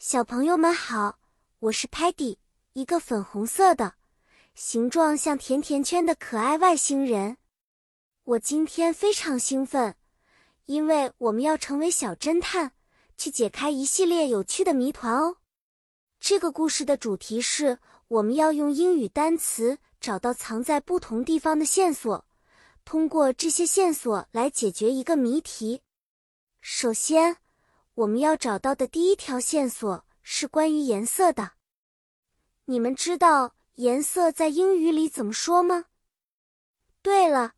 小朋友们好，我是 Patty，一个粉红色的、形状像甜甜圈的可爱外星人。我今天非常兴奋，因为我们要成为小侦探，去解开一系列有趣的谜团哦。这个故事的主题是，我们要用英语单词找到藏在不同地方的线索，通过这些线索来解决一个谜题。首先。我们要找到的第一条线索是关于颜色的。你们知道颜色在英语里怎么说吗？对了，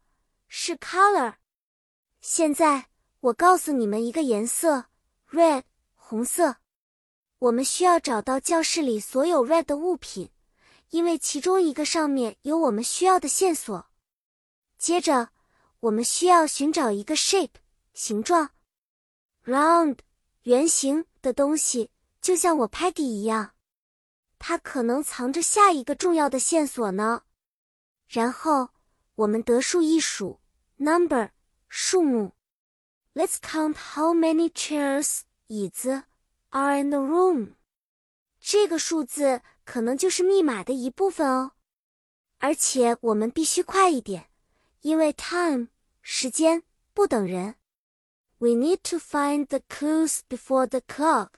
是 color。现在我告诉你们一个颜色：red，红色。我们需要找到教室里所有 red 的物品，因为其中一个上面有我们需要的线索。接着，我们需要寻找一个 shape，形状，round。圆形的东西就像我 Peggy 一样，它可能藏着下一个重要的线索呢。然后我们得数一数，number 数目。Let's count how many chairs 椅子 are in the room。这个数字可能就是密码的一部分哦。而且我们必须快一点，因为 time 时间不等人。We need to find the clues before the clock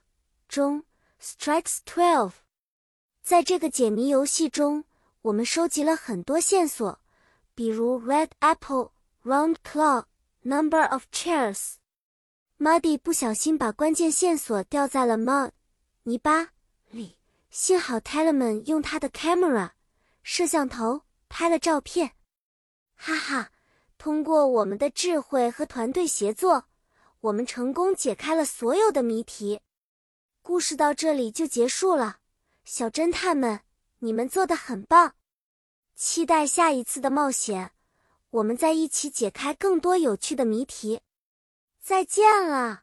中 strikes twelve。在这个解谜游戏中，我们收集了很多线索，比如 red apple、round clock、number of chairs。Muddy 不小心把关键线索掉在了 mud 泥巴里，幸好 t e l e m a n 用他的 camera 摄像头拍了照片。哈哈，通过我们的智慧和团队协作。我们成功解开了所有的谜题，故事到这里就结束了。小侦探们，你们做的很棒！期待下一次的冒险，我们再一起解开更多有趣的谜题。再见了。